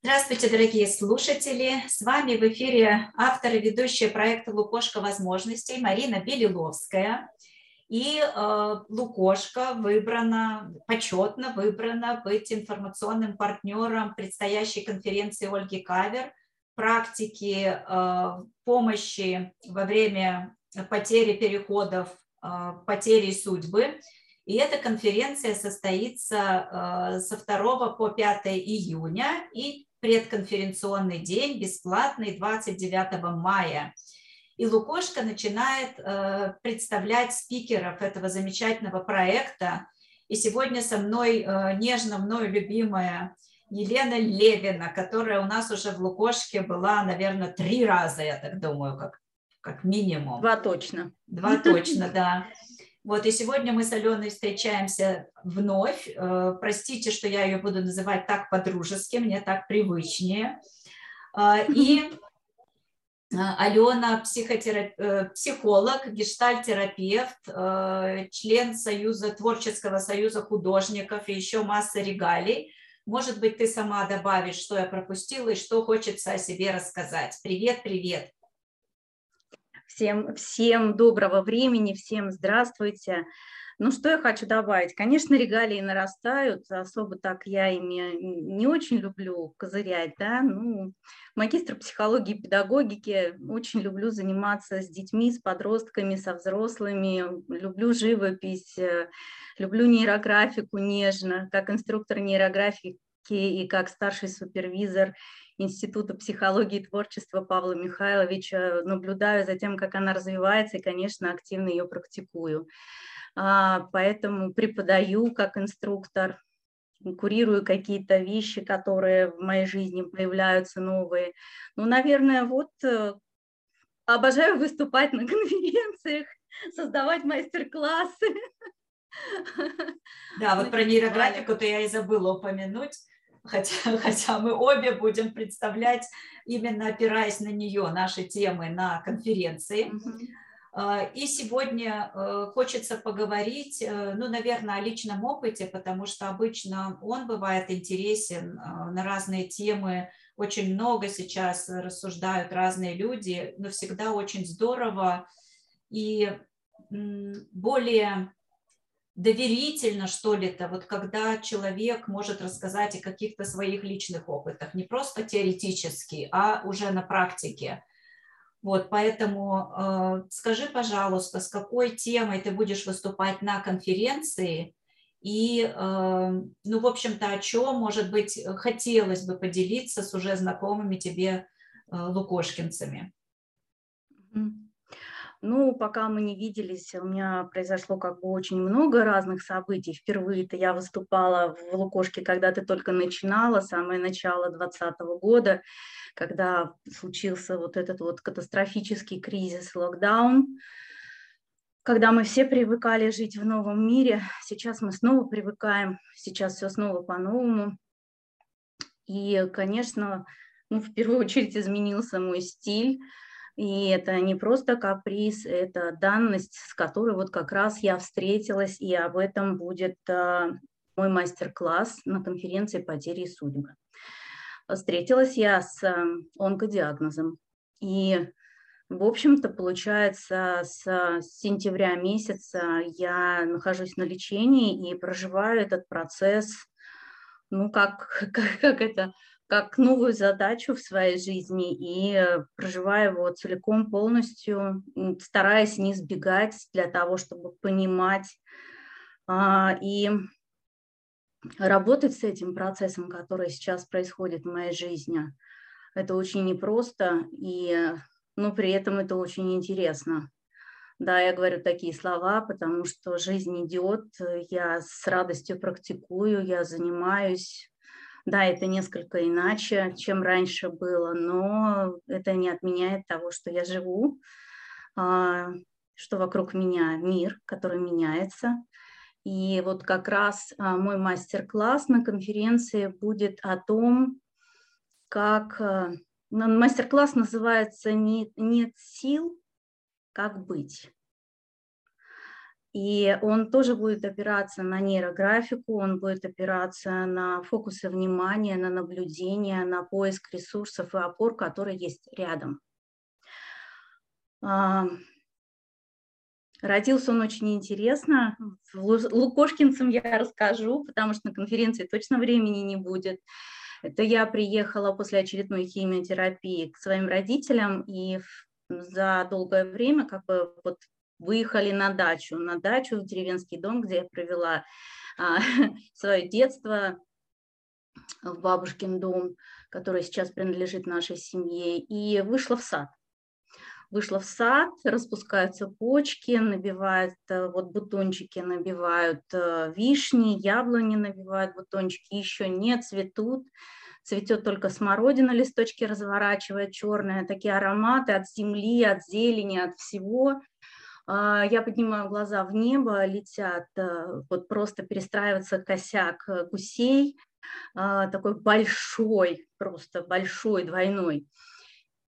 Здравствуйте, дорогие слушатели! С вами в эфире автор и ведущая проекта «Лукошка возможностей» Марина Белиловская. И э, Лукошка выбрана, почетно выбрана быть информационным партнером предстоящей конференции Ольги Кавер практики э, помощи во время потери переходов, э, потери судьбы. И эта конференция состоится э, со 2 по 5 июня и предконференционный день бесплатный 29 мая. И Лукошка начинает э, представлять спикеров этого замечательного проекта. И сегодня со мной э, нежно мною любимая Елена Левина, которая у нас уже в Лукошке была, наверное, три раза, я так думаю, как, как минимум. Два точно. Два точно, да. Вот, и сегодня мы с Аленой встречаемся вновь. Э, простите, что я ее буду называть так по-дружески, мне так привычнее. Э, и э, Алена психотерап... психолог, гештальтерапевт, член Союза, Творческого союза художников и еще масса регалий. Может быть, ты сама добавишь, что я пропустила и что хочется о себе рассказать. Привет, привет. Всем, всем доброго времени, всем здравствуйте. Ну, что я хочу добавить? Конечно, регалии нарастают, особо так я ими не очень люблю козырять, да, ну, магистр психологии и педагогики, очень люблю заниматься с детьми, с подростками, со взрослыми, люблю живопись, э, люблю нейрографику нежно, как инструктор нейрографики и как старший супервизор Института психологии и творчества Павла Михайловича, наблюдаю за тем, как она развивается, и, конечно, активно ее практикую. А, поэтому преподаю как инструктор, курирую какие-то вещи, которые в моей жизни появляются новые. Ну, наверное, вот э, обожаю выступать на конференциях, создавать мастер-классы. Да, вот про нейрографику-то я и забыла упомянуть хотя, хотя мы обе будем представлять, именно опираясь на нее, наши темы на конференции. А, и сегодня э, хочется поговорить, э, ну, наверное, о личном опыте, потому что обычно он бывает интересен э, на разные темы. Очень много сейчас рассуждают разные люди, но всегда очень здорово и более доверительно, что ли, это вот когда человек может рассказать о каких-то своих личных опытах, не просто теоретически, а уже на практике. Вот, поэтому э, скажи, пожалуйста, с какой темой ты будешь выступать на конференции и, э, ну, в общем-то, о чем, может быть, хотелось бы поделиться с уже знакомыми тебе э, лукошкинцами. Mm-hmm. Ну, пока мы не виделись, у меня произошло как бы очень много разных событий. Впервые-то я выступала в Лукошке, когда ты только начинала, самое начало 2020 года, когда случился вот этот вот катастрофический кризис, локдаун, когда мы все привыкали жить в новом мире. Сейчас мы снова привыкаем, сейчас все снова по-новому. И, конечно, ну, в первую очередь изменился мой стиль, и это не просто каприз, это данность, с которой вот как раз я встретилась, и об этом будет а, мой мастер-класс на конференции «Потери и судьбы». Встретилась я с а, онкодиагнозом. И, в общем-то, получается, с сентября месяца я нахожусь на лечении и проживаю этот процесс, ну, как, как, как это, как новую задачу в своей жизни и э, проживая его целиком, полностью, стараясь не сбегать для того, чтобы понимать а, и работать с этим процессом, который сейчас происходит в моей жизни. Это очень непросто, и, но при этом это очень интересно. Да, я говорю такие слова, потому что жизнь идет, я с радостью практикую, я занимаюсь, да, это несколько иначе, чем раньше было, но это не отменяет того, что я живу, а, что вокруг меня мир, который меняется. И вот как раз а, мой мастер-класс на конференции будет о том, как... А, мастер-класс называется «Нет сил, как быть». И он тоже будет опираться на нейрографику, он будет опираться на фокусы внимания, на наблюдение, на поиск ресурсов и опор, которые есть рядом. А, родился он очень интересно. Лукошкинцам я расскажу, потому что на конференции точно времени не будет. Это я приехала после очередной химиотерапии к своим родителям, и за долгое время как бы вот выехали на дачу, на дачу в деревенский дом, где я провела а, свое детство, в бабушкин дом, который сейчас принадлежит нашей семье, и вышла в сад. Вышла в сад, распускаются почки, набивают э, вот бутончики, набивают э, вишни, яблони набивают бутончики, еще не цветут, цветет только смородина, листочки разворачивает черные, такие ароматы от земли, от зелени, от всего. А, я поднимаю глаза в небо, летят, э, вот просто перестраивается косяк э, гусей, а, такой большой, просто большой, двойной.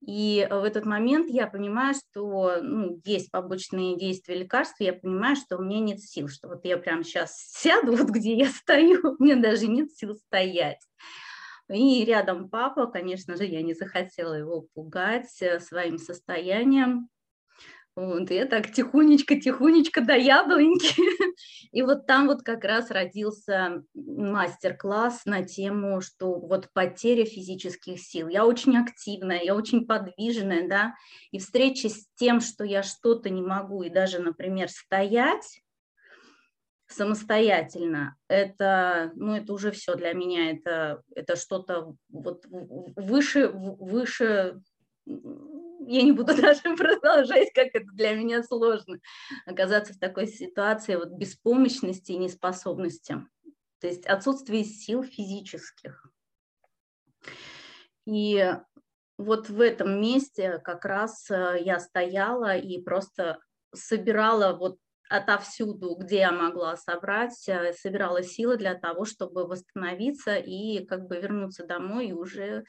И в этот момент я понимаю, что ну, есть побочные действия лекарств, я понимаю, что у меня нет сил, что вот я прямо сейчас сяду, вот где я стою, мне даже нет сил стоять. И рядом папа, конечно же, я не захотела его пугать э, своим состоянием. Вот, и я так тихонечко-тихонечко до яблоньки. И вот там вот как раз родился мастер-класс на тему, что вот потеря физических сил. Я очень активная, я очень подвижная, да, и встреча с тем, что я что-то не могу, и даже, например, стоять самостоятельно, это, ну, это уже все для меня, это, это что-то вот выше, выше я не буду даже продолжать, как это для меня сложно, оказаться в такой ситуации вот беспомощности и неспособности, то есть отсутствие сил физических. И вот в этом месте как раз э, я стояла и просто собирала вот отовсюду, где я могла собрать, э, собирала силы для того, чтобы восстановиться и как бы вернуться домой и уже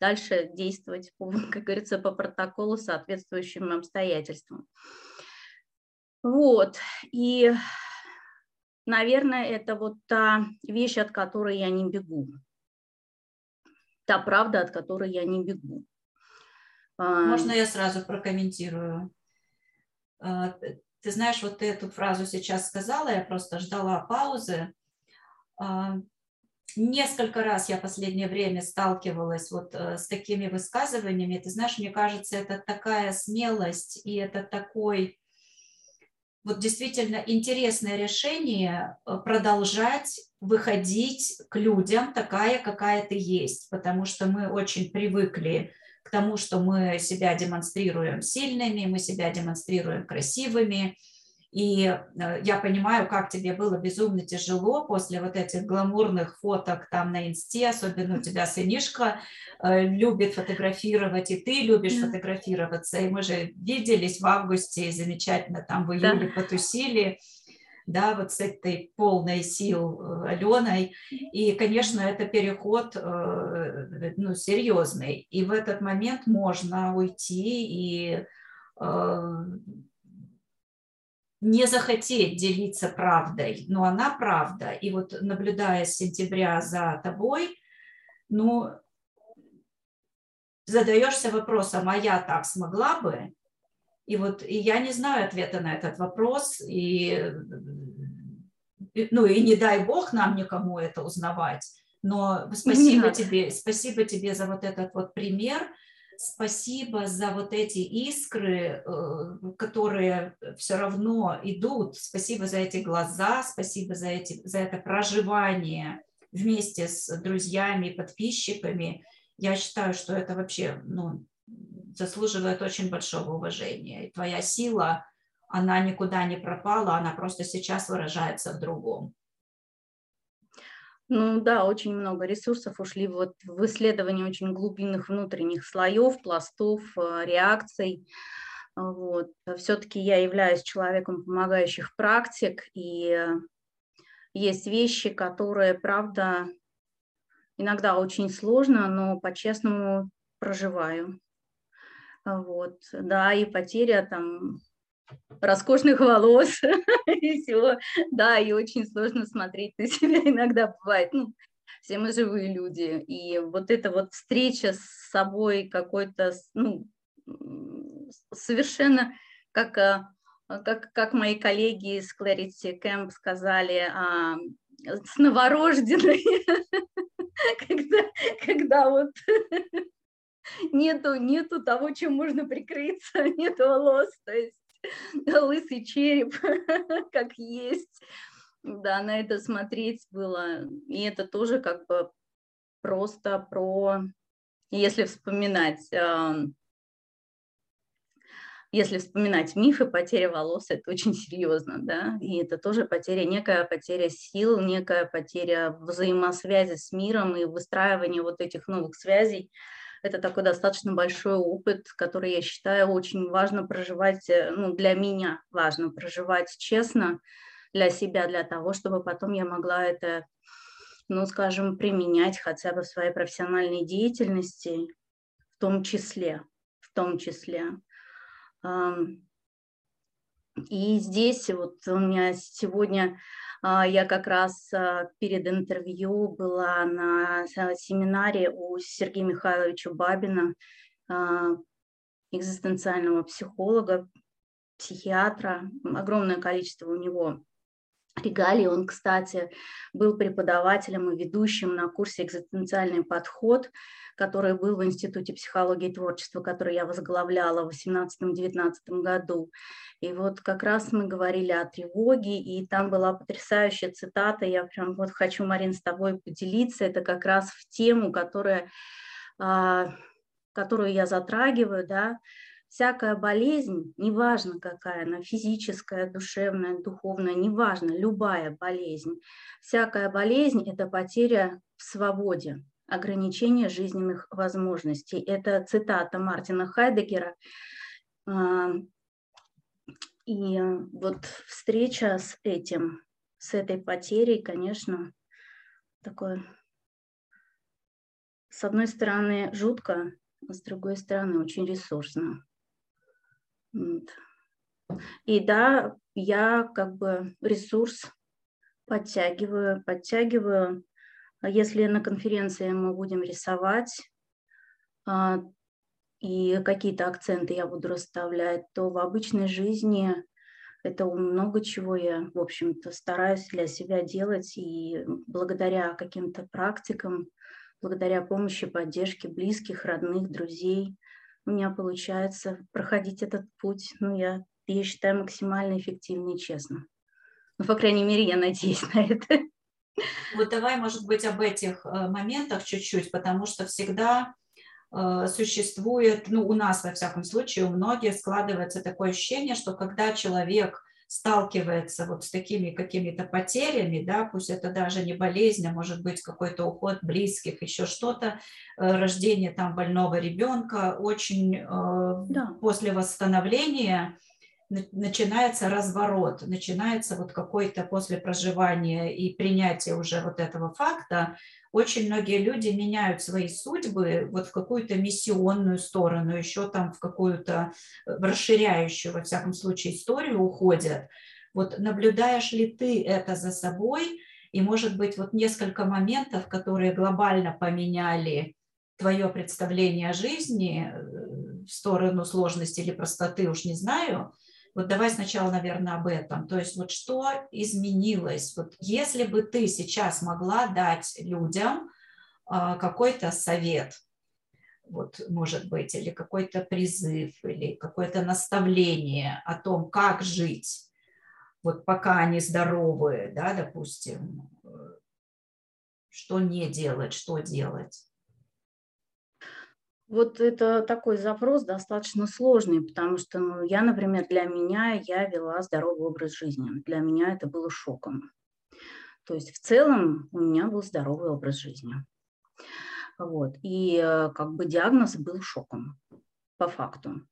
дальше действовать, как говорится, по протоколу соответствующим обстоятельствам. Вот, и, наверное, это вот та вещь, от которой я не бегу, та правда, от которой я не бегу. А, Можно я сразу прокомментирую? А, ты знаешь, вот ты эту фразу сейчас сказала, я просто ждала паузы. Несколько раз я последнее время сталкивалась вот э, с такими высказываниями. Ты знаешь, мне кажется, это такая смелость и это такой вот действительно интересное решение э, продолжать выходить к людям такая, какая ты есть, потому что мы очень привыкли к тому, что мы себя демонстрируем сильными, мы себя демонстрируем красивыми, и э, я понимаю, как тебе было безумно тяжело после вот этих гламурных фоток там на инсте, особенно у тебя сынишка э, любит фотографировать, и ты любишь да. фотографироваться. И мы же виделись в августе, замечательно там в июле да. потусили, да, вот с этой полной сил э, Аленой. И, конечно, это переход, ну, серьезный. И в этот момент можно уйти и не захотеть делиться правдой, но она правда. И вот наблюдая с сентября за тобой, ну, задаешься вопросом, а я так смогла бы? И вот и я не знаю ответа на этот вопрос, и, ну и не дай бог нам никому это узнавать. Но спасибо тебе, спасибо тебе за вот этот вот пример, спасибо за вот эти искры, э, которые все равно идут. Спасибо за эти глаза, спасибо за, эти, за это проживание вместе с друзьями, подписчиками. Я считаю, что это вообще ну, заслуживает очень большого уважения. И твоя сила, она никуда не пропала, она просто сейчас выражается в другом. Ну да, очень много ресурсов ушли вот в исследование очень глубинных внутренних слоев, пластов, э, реакций. Вот. Все-таки я являюсь человеком помогающих практик, и есть вещи, которые, правда, иногда очень сложно, но по-честному проживаю. Вот. Да, и потеря там роскошных волос и всего. Да, и очень сложно смотреть на себя иногда бывает. Ну, все мы живые люди. И вот эта вот встреча с собой какой-то, ну, совершенно как, а, как, как мои коллеги из Clarity Camp сказали, а, с новорожденной, когда, когда вот нету, нету того, чем можно прикрыться, нету волос, то есть лысый череп, как есть. Да, на это смотреть было. И это тоже как бы просто про, если вспоминать, если вспоминать мифы, потеря волос – это очень серьезно, да, и это тоже потеря, некая потеря сил, некая потеря взаимосвязи с миром и выстраивание вот этих новых связей – это такой достаточно большой опыт, который я считаю очень важно проживать, э, ну, для меня важно проживать честно для себя, для того, чтобы потом я могла это, ну, скажем, применять хотя бы в своей профессиональной деятельности, в том числе, в том числе. И здесь вот у меня сегодня а, я как раз а, перед интервью была на семинаре у Сергея Михайловича Бабина, а, экзистенциального психолога, психиатра. Огромное количество у него регалий. Он, кстати, был преподавателем и ведущим на курсе «Экзистенциальный подход», который был в Институте психологии и творчества, который я возглавляла в 2018-2019 году. И вот как раз мы говорили о тревоге, и там была потрясающая цитата, я прям вот хочу, Марин, с тобой поделиться, это как раз в тему, которая, а, которую я затрагиваю, да, всякая болезнь, неважно какая она, физическая, душевная, духовная, неважно, любая болезнь, всякая болезнь – это потеря в свободе, ограничение жизненных возможностей. Это цитата Мартина Хайдегера. А, и вот встреча с этим, с этой потерей, конечно, такое, с одной стороны, жутко, а с другой стороны, очень ресурсно. И да, я как бы ресурс подтягиваю, подтягиваю а если на конференции мы будем рисовать а, и какие-то акценты я буду расставлять, то в обычной жизни это много чего я, в общем-то, стараюсь для себя делать. И благодаря каким-то практикам, благодаря помощи, поддержке близких, родных, друзей, у меня получается проходить этот путь, ну, я, я считаю, максимально эффективно и честно. Ну, по крайней мере, я надеюсь на это. Вот давай, может быть, об этих э, моментах чуть-чуть, потому что всегда э, существует, ну, у нас, во всяком случае, у многих складывается такое ощущение, что когда человек сталкивается вот с такими какими-то потерями, да, пусть это даже не болезнь, а может быть какой-то уход близких, еще что-то, э, рождение там больного ребенка, очень да. после восстановления начинается разворот, начинается вот какой-то после проживания и принятия уже вот этого факта, очень многие люди меняют свои судьбы вот в какую-то миссионную сторону, еще там в какую-то э, расширяющую, во всяком случае, историю уходят. Вот наблюдаешь ли ты это за собой, и, может быть, вот несколько моментов, которые глобально поменяли твое представление о жизни э, в сторону сложности или простоты, уж не знаю, вот давай сначала, наверное, об этом. То есть вот что изменилось? Вот если бы ты сейчас могла дать людям а, какой-то совет, вот, может быть, или какой-то призыв, или какое-то наставление о том, как жить, вот пока они здоровы, да, допустим, э, что не делать, что делать. Вот это такой запрос достаточно сложный, потому что ну, я, например, для меня, я вела здоровый образ жизни. Для меня это было шоком. То есть в целом у меня был здоровый образ жизни. Вот. И э, как бы диагноз был шоком, по факту.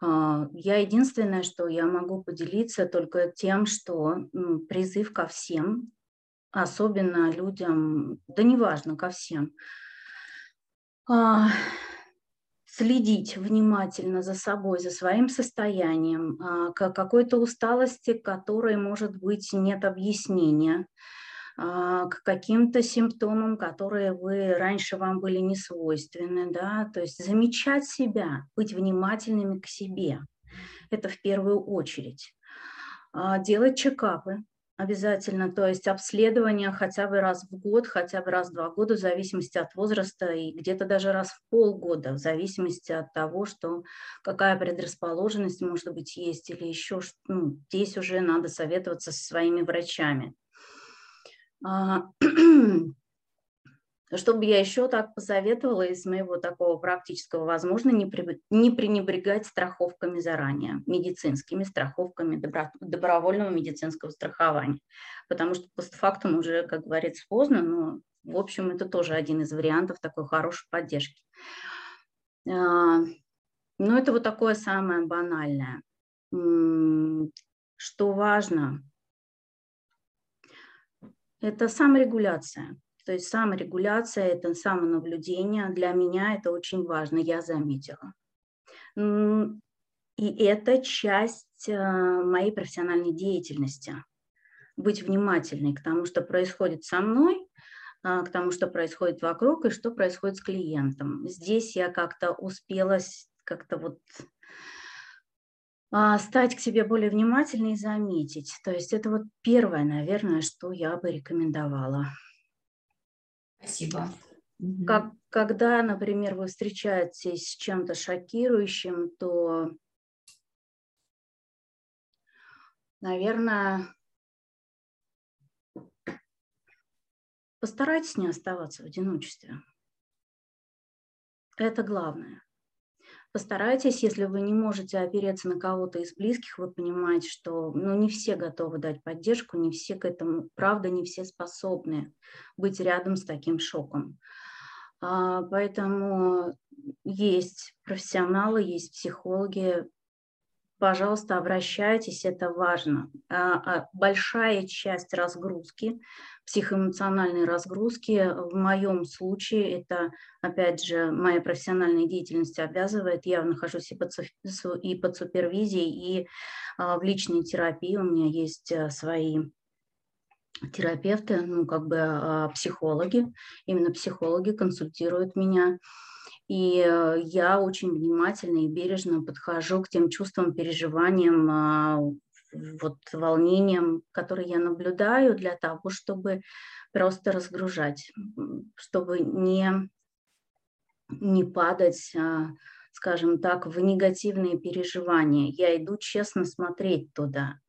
А, я единственное, что я могу поделиться только тем, что ну, призыв ко всем, особенно людям, да неважно, ко всем, следить внимательно за собой, за своим состоянием, а, какой-то усталости, которой, может быть, нет объяснения, а, к каким-то симптомам, которые вы раньше вам были не свойственны, да, то есть замечать себя, быть внимательными к себе, это в первую очередь. А, делать чекапы, обязательно, то есть обследование хотя бы раз в год, хотя бы раз в два года, в зависимости от возраста, и где-то даже раз в полгода, в зависимости от того, что какая предрасположенность, может быть, есть, или еще, ну, здесь уже надо советоваться со своими врачами. Что бы я еще так посоветовала из моего такого практического, возможно, не, пренебрегать страховками заранее, медицинскими страховками добро, добровольного медицинского страхования. Потому что постфактум уже, как говорится, поздно, но, в общем, это тоже один из вариантов такой хорошей поддержки. А, но это вот такое самое банальное. Что важно, это саморегуляция. То есть саморегуляция – это самонаблюдение. Для меня это очень важно, я заметила. И это часть э, моей профессиональной деятельности. Быть внимательной к тому, что происходит со мной, а, к тому, что происходит вокруг и что происходит с клиентом. Здесь я как-то успела как-то вот а, стать к себе более внимательной и заметить. То есть это вот первое, наверное, что я бы рекомендовала. Спасибо. Как, когда, например, вы встречаетесь с чем-то шокирующим, то, наверное, постарайтесь не оставаться в одиночестве. Это главное. Постарайтесь, если вы не можете опереться на кого-то из близких, вы понимаете, что ну, не все готовы дать поддержку, не все к этому, правда, не все способны быть рядом с таким шоком. А, поэтому есть профессионалы, есть психологи, пожалуйста, обращайтесь, это важно. А, а большая часть разгрузки, психоэмоциональной разгрузки, в моем случае, это, опять же, моя профессиональная деятельность обязывает, я нахожусь и под, и под супервизией, и а, в личной терапии, у меня есть э, свои терапевты, ну, как бы психологи, именно психологи консультируют меня, и э, я очень внимательно и бережно подхожу к тем чувствам, переживаниям, а, вот волнениям, которые я наблюдаю для того, чтобы просто разгружать, чтобы не, не падать, а, скажем так, в негативные переживания. Я иду честно смотреть туда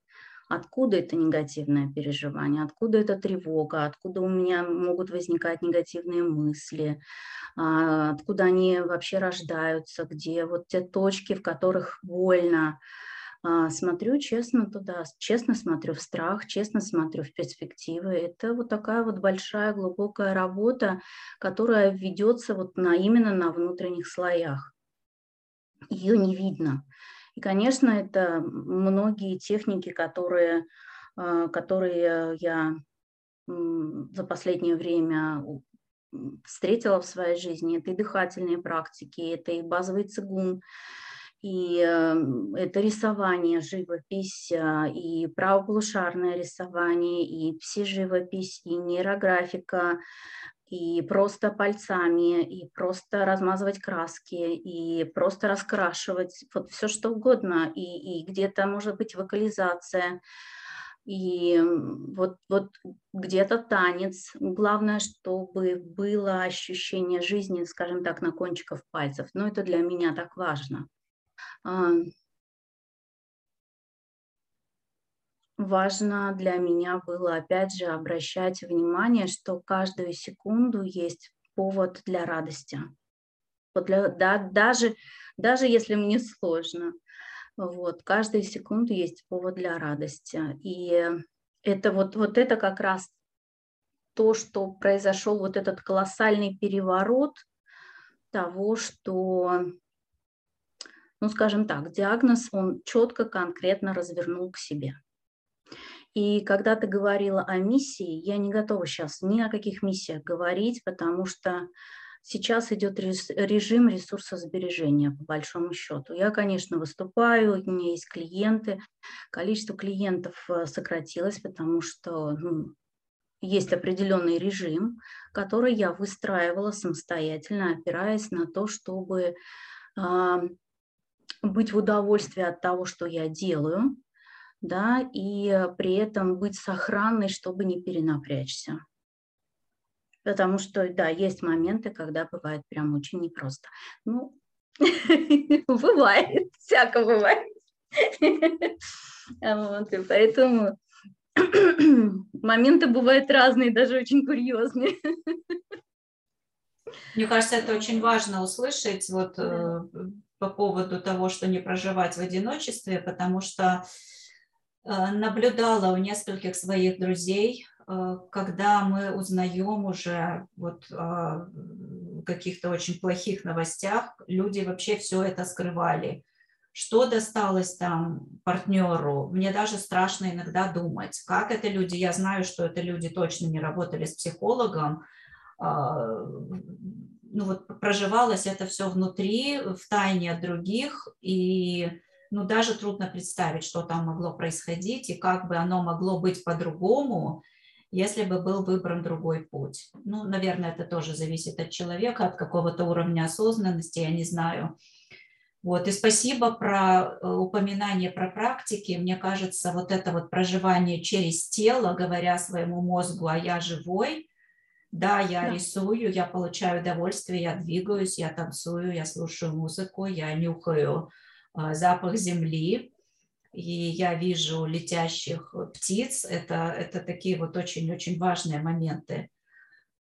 откуда это негативное переживание, откуда эта тревога, откуда у меня могут возникать негативные мысли, а, откуда они вообще рождаются, где вот те точки, в которых больно. А, смотрю честно туда, честно смотрю в страх, честно смотрю в перспективы. Это вот такая вот большая глубокая работа, которая ведется вот на, именно на внутренних слоях. Ее не видно. И, конечно, это многие техники, которые, а, которые я за последнее время встретила в своей жизни. Это и дыхательные практики, это и базовый цигун, и эм, это рисование, живопись, а, и правополушарное рисование, и пси-живопись, и нейрографика, и просто пальцами, и просто размазывать краски, и просто раскрашивать, вот все что угодно, и, и где-то может быть вокализация, и вот, вот где-то танец. Главное, чтобы было ощущение жизни, скажем так, на кончиках пальцев. Но это для меня так важно. Важно для меня было, опять же, обращать внимание, что каждую секунду есть повод для радости. Вот для, да, даже, даже если мне сложно, вот, каждую секунду есть повод для радости. И это вот, вот это как раз то, что произошел вот этот колоссальный переворот того, что, ну, скажем так, диагноз он четко, конкретно развернул к себе. И когда ты говорила о миссии, я не готова сейчас ни о каких миссиях говорить, потому что сейчас идет режим ресурсосбережения, по большому счету. Я, конечно, выступаю, у меня есть клиенты. Количество клиентов э, сократилось, потому что ну, есть определенный режим, который я выстраивала самостоятельно, опираясь на то, чтобы быть в удовольствии от того, что я делаю, да, и при этом быть сохранной, чтобы не перенапрячься. Потому что, да, есть моменты, когда бывает прям очень непросто. Ну, бывает, всяко бывает. Вот, и поэтому моменты бывают разные, даже очень курьезные. Мне кажется, это очень важно услышать вот э, по поводу того, что не проживать в одиночестве, потому что э, наблюдала у нескольких своих друзей, э, когда мы узнаем уже вот о каких-то очень плохих новостях, люди вообще все это скрывали что досталось там партнеру. Мне даже страшно иногда думать, как это люди. Я знаю, что это люди точно не работали с психологом. Ну вот проживалось это все внутри, в тайне от других, и ну даже трудно представить, что там могло происходить и как бы оно могло быть по-другому, если бы был выбран другой путь. Ну, наверное, это тоже зависит от человека, от какого-то уровня осознанности, я не знаю. Вот, и спасибо про э, упоминание про практики. Мне кажется, вот это вот проживание через тело, говоря своему мозгу, а я живой, да, я да. рисую, я получаю удовольствие, я двигаюсь, я танцую, я слушаю музыку, я нюхаю запах земли, и я вижу летящих птиц. Это, это такие вот очень-очень важные моменты.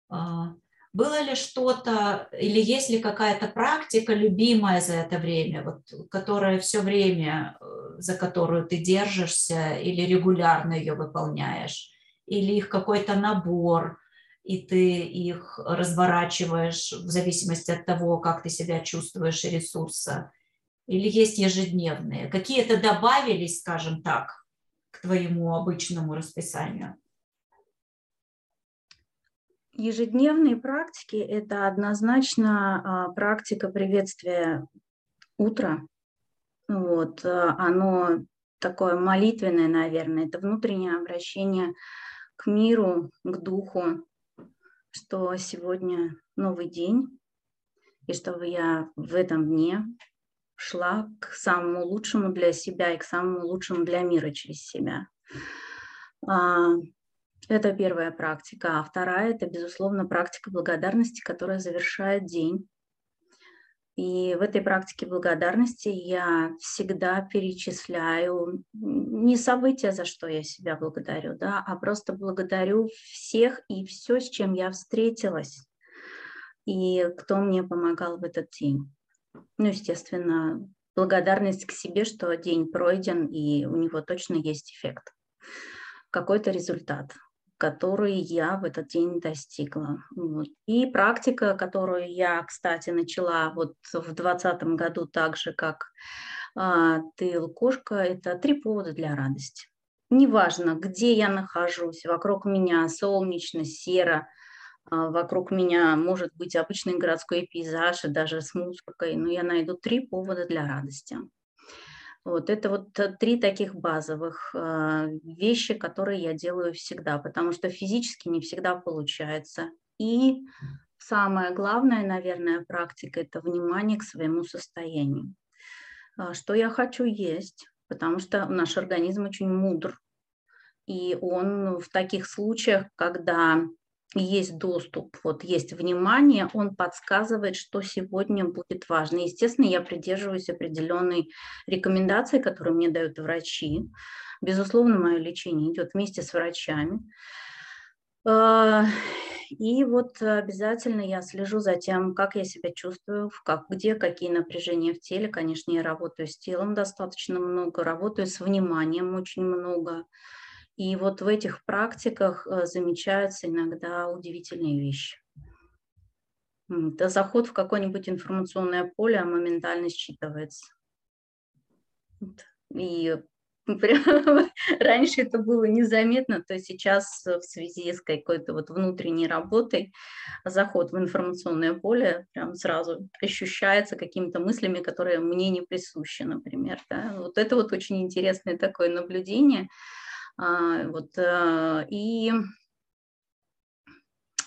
А, было ли что-то или есть ли какая-то практика любимая за это время, вот, которая все время, э, за которую ты держишься или регулярно ее выполняешь? Или их какой-то набор, и ты их разворачиваешь в зависимости от того, как ты себя чувствуешь и ресурса? Или есть ежедневные? Какие-то добавились, скажем так, к твоему обычному расписанию? Ежедневные практики – это однозначно а, практика приветствия утра. Вот, а, оно такое молитвенное, наверное, это внутреннее обращение к миру, к духу, что сегодня новый день, и чтобы я в этом дне шла к самому лучшему для себя и к самому лучшему для мира через себя. А, это первая практика. А вторая – это, безусловно, практика благодарности, которая завершает день. И в этой практике благодарности я всегда перечисляю не события, за что я себя благодарю, да, а просто благодарю всех и все, с чем я встретилась, и кто мне помогал в этот день. Ну, естественно, благодарность к себе, что день пройден, и у него точно есть эффект, какой-то результат которые я в этот день достигла. Вот. И практика, которую я, кстати, начала вот в 2020 году так же, как а, ты, Лукошка, это три повода для радости. Неважно, где я нахожусь, вокруг меня солнечно, серо, вокруг меня может быть обычный городской пейзаж и даже с музыкой, но я найду три повода для радости. Вот это вот э, три таких базовых э, вещи, которые я делаю всегда, потому что физически не всегда получается. И самое главное, наверное, практика – это внимание к своему состоянию. А, что я хочу есть, потому что наш организм очень мудр, и он в таких случаях, когда есть доступ, вот есть внимание, он подсказывает, что сегодня будет важно. Естественно, я придерживаюсь определенной рекомендации, которые мне дают врачи. Безусловно, мое лечение идет вместе с врачами. А, и вот обязательно я слежу за тем, как я себя чувствую, как, где какие напряжения в теле. Конечно, я работаю с телом достаточно много, работаю с вниманием очень много. И вот в этих практиках э, замечаются иногда удивительные вещи. Это заход в какое-нибудь информационное поле моментально считывается. И раньше это было незаметно, то сейчас в связи с какой-то вот внутренней работой заход в информационное поле прям сразу ощущается какими-то мыслями, которые мне не присущи, например. Да? Вот это вот очень интересное такое наблюдение. А, вот, э, и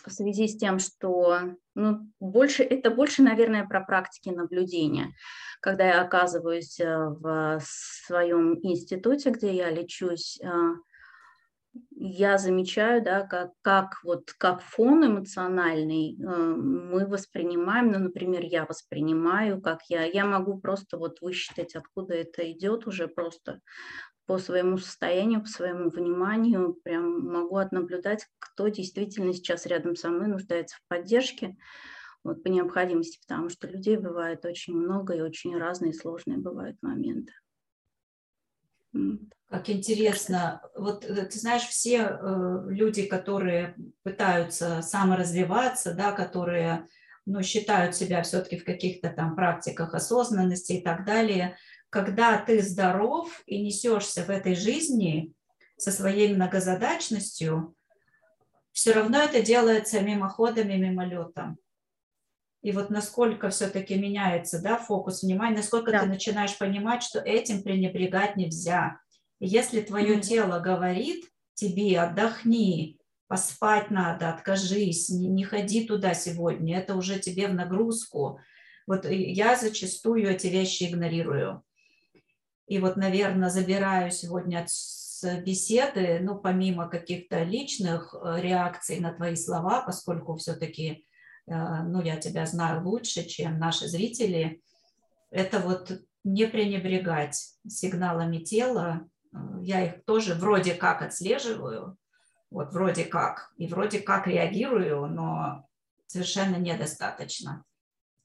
в связи с тем, что ну, больше, это больше, наверное, про практики наблюдения. Когда я оказываюсь э, в своем институте, где я лечусь, э, я замечаю, да, как, как, вот, как фон эмоциональный мы воспринимаем, ну, например, я воспринимаю, как я, я могу просто вот высчитать, откуда это идет уже просто по своему состоянию, по своему вниманию, прям могу отнаблюдать, кто действительно сейчас рядом со мной нуждается в поддержке, вот по необходимости, потому что людей бывает очень много и очень разные сложные бывают моменты. Как интересно. Вот э, ты знаешь, все э, люди, которые пытаются саморазвиваться, да, которые ну, считают себя все-таки в каких-то там практиках осознанности и так далее, когда ты здоров и несешься в этой жизни со своей многозадачностью, все равно это делается мимоходом и мимолетом. И вот насколько все-таки меняется да, фокус внимания, насколько да. ты начинаешь понимать, что этим пренебрегать нельзя. И если твое mm-hmm. тело говорит тебе отдохни, поспать надо, откажись, не, не ходи туда сегодня, это уже тебе в нагрузку. Вот я зачастую эти вещи игнорирую. И вот, наверное, забираю сегодня с беседы, ну, помимо каких-то личных э, реакций на твои слова, поскольку все-таки, э, ну, я тебя знаю лучше, чем наши зрители, это вот не пренебрегать сигналами тела. Э, я их тоже вроде как отслеживаю, вот вроде как, и вроде как реагирую, но совершенно недостаточно.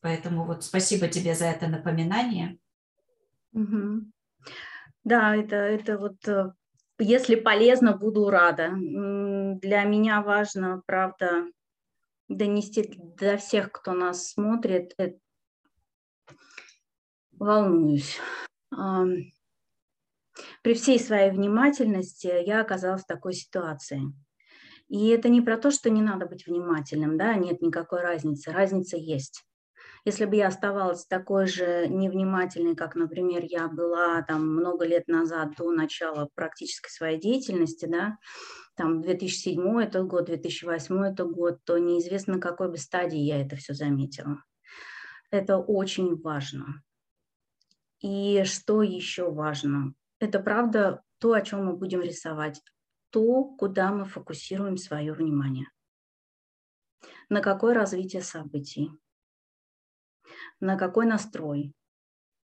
Поэтому вот спасибо тебе за это напоминание. Угу. Да, это, это вот, э, если полезно, буду рада. Для меня важно, правда, донести до всех, кто нас смотрит, волнуюсь. При всей своей внимательности я оказалась в такой ситуации. И это не про то, что не надо быть внимательным, да, нет никакой разницы. Разница есть. Если бы я оставалась такой же невнимательной, как, например, я была там много лет назад до начала практической своей деятельности, да, там 2007 это год, 2008 это год, то неизвестно, на какой бы стадии я это все заметила. Это очень важно. И что еще важно? Это правда то, о чем мы будем рисовать, то, куда мы фокусируем свое внимание. На какое развитие событий, на какой настрой,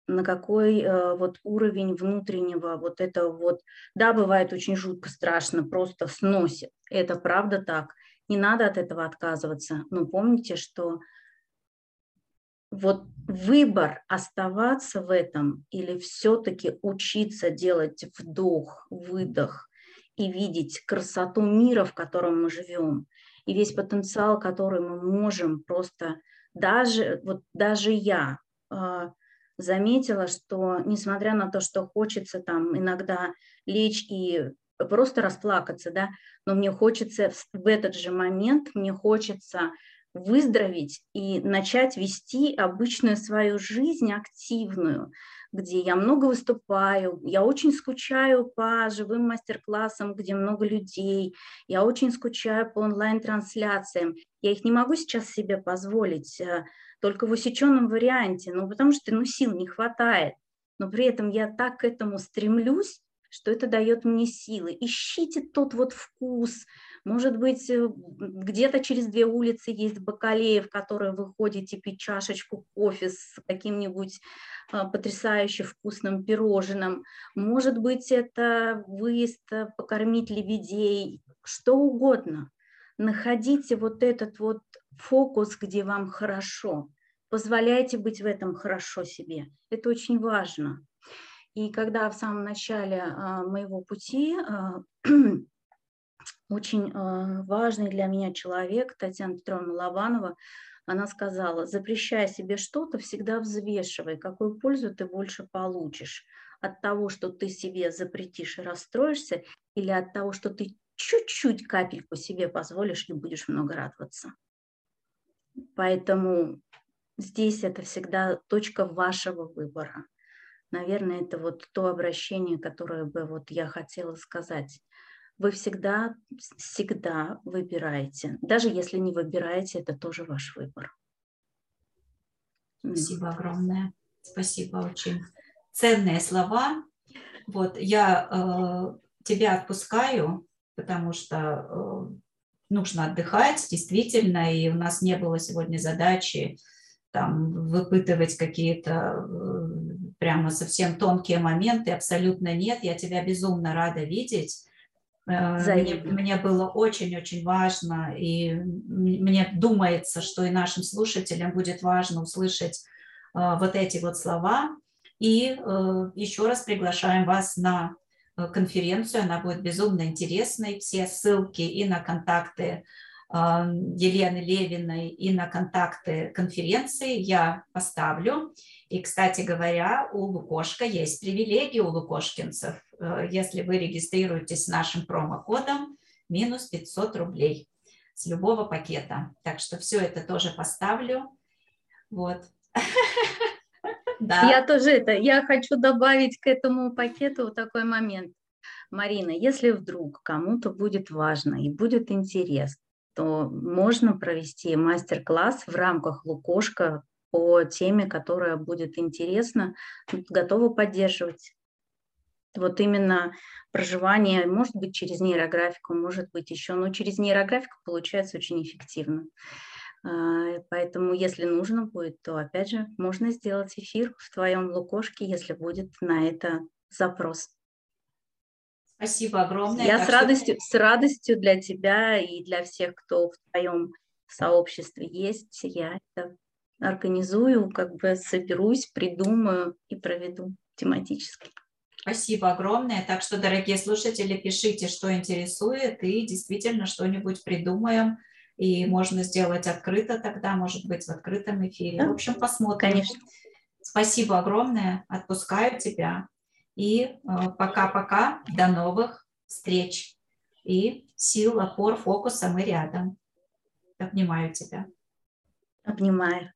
на какой э, вот уровень внутреннего вот это вот, да, бывает очень жутко, страшно, просто сносит. Это правда так. Не надо от этого отказываться. Но помните, что вот выбор оставаться в этом или все-таки учиться делать вдох, выдох и видеть красоту мира, в котором мы живем, и весь потенциал, который мы можем просто даже, вот даже я э, заметила, что несмотря на то, что хочется там иногда лечь и просто расплакаться, да, но мне хочется в этот же момент, мне хочется выздороветь и начать вести обычную свою жизнь активную, где я много выступаю, я очень скучаю по живым мастер-классам, где много людей, я очень скучаю по онлайн-трансляциям. Я их не могу сейчас себе позволить, э, только в усеченном варианте, ну, потому что ну, сил не хватает. Но при этом я так к этому стремлюсь, что это дает мне силы. Ищите тот вот вкус, может быть, э, где-то через две улицы есть Бакалеев, который вы ходите пить чашечку кофе с каким-нибудь а, потрясающе вкусным пирожным. Может быть, это выезд э, покормить лебедей, что угодно. Находите вот этот вот фокус, где вам хорошо. Позволяйте быть в этом хорошо себе. Это очень важно. И когда в самом начале а, моего пути а, очень э, важный для меня человек, Татьяна Петровна Лобанова, она сказала, запрещая себе что-то, всегда взвешивай, какую пользу ты больше получишь. от того, что ты себе запретишь и расстроишься, или от того, что ты чуть-чуть капельку себе позволишь и будешь много радоваться. Поэтому здесь это всегда точка вашего выбора. Наверное, это вот то обращение, которое бы вот я хотела сказать. Вы всегда, всегда выбираете. Даже если не выбираете, это тоже ваш выбор. Спасибо огромное. Спасибо, очень ценные слова. Вот я э, тебя отпускаю, потому что э, нужно отдыхать, действительно, и у нас не было сегодня задачи там выпытывать какие-то э, прямо совсем тонкие моменты, абсолютно нет. Я тебя безумно рада видеть. Э, мне, мне было очень-очень важно, и мне думается, что и нашим слушателям будет важно услышать э, вот эти вот слова. И еще раз приглашаем вас на конференцию, она будет безумно интересной. Все ссылки и на контакты Елены Левиной и на контакты конференции я поставлю. И, кстати говоря, у Лукошка есть привилегии у лукошкинцев. Э, если вы регистрируетесь с нашим промокодом, минус 500 рублей с любого пакета. Так что все это тоже поставлю. Вот. Да. Я тоже это, я хочу добавить к этому пакету такой момент. Марина, если вдруг кому-то будет важно и будет интересно, то можно провести мастер-класс в рамках Лукошка по теме, которая будет интересна, готова поддерживать. Вот именно проживание, может быть, через нейрографику, может быть, еще, но через нейрографику получается очень эффективно. А, поэтому, если нужно будет, то, опять же, можно сделать эфир в твоем лукошке, если будет на это запрос. Спасибо огромное. Я с радостью, что... с радостью для тебя и для всех, кто в твоем сообществе есть, я это организую, как бы соберусь, придумаю и проведу тематически. Спасибо огромное. Так что, дорогие слушатели, пишите, что интересует, и действительно что-нибудь придумаем. И можно сделать открыто тогда, может быть, в открытом эфире. Да? В общем, посмотрим. Конечно. Спасибо огромное. Отпускаю тебя. И э, пока-пока, до новых встреч. И сил, опор, фокуса мы рядом. Обнимаю тебя. Обнимаю.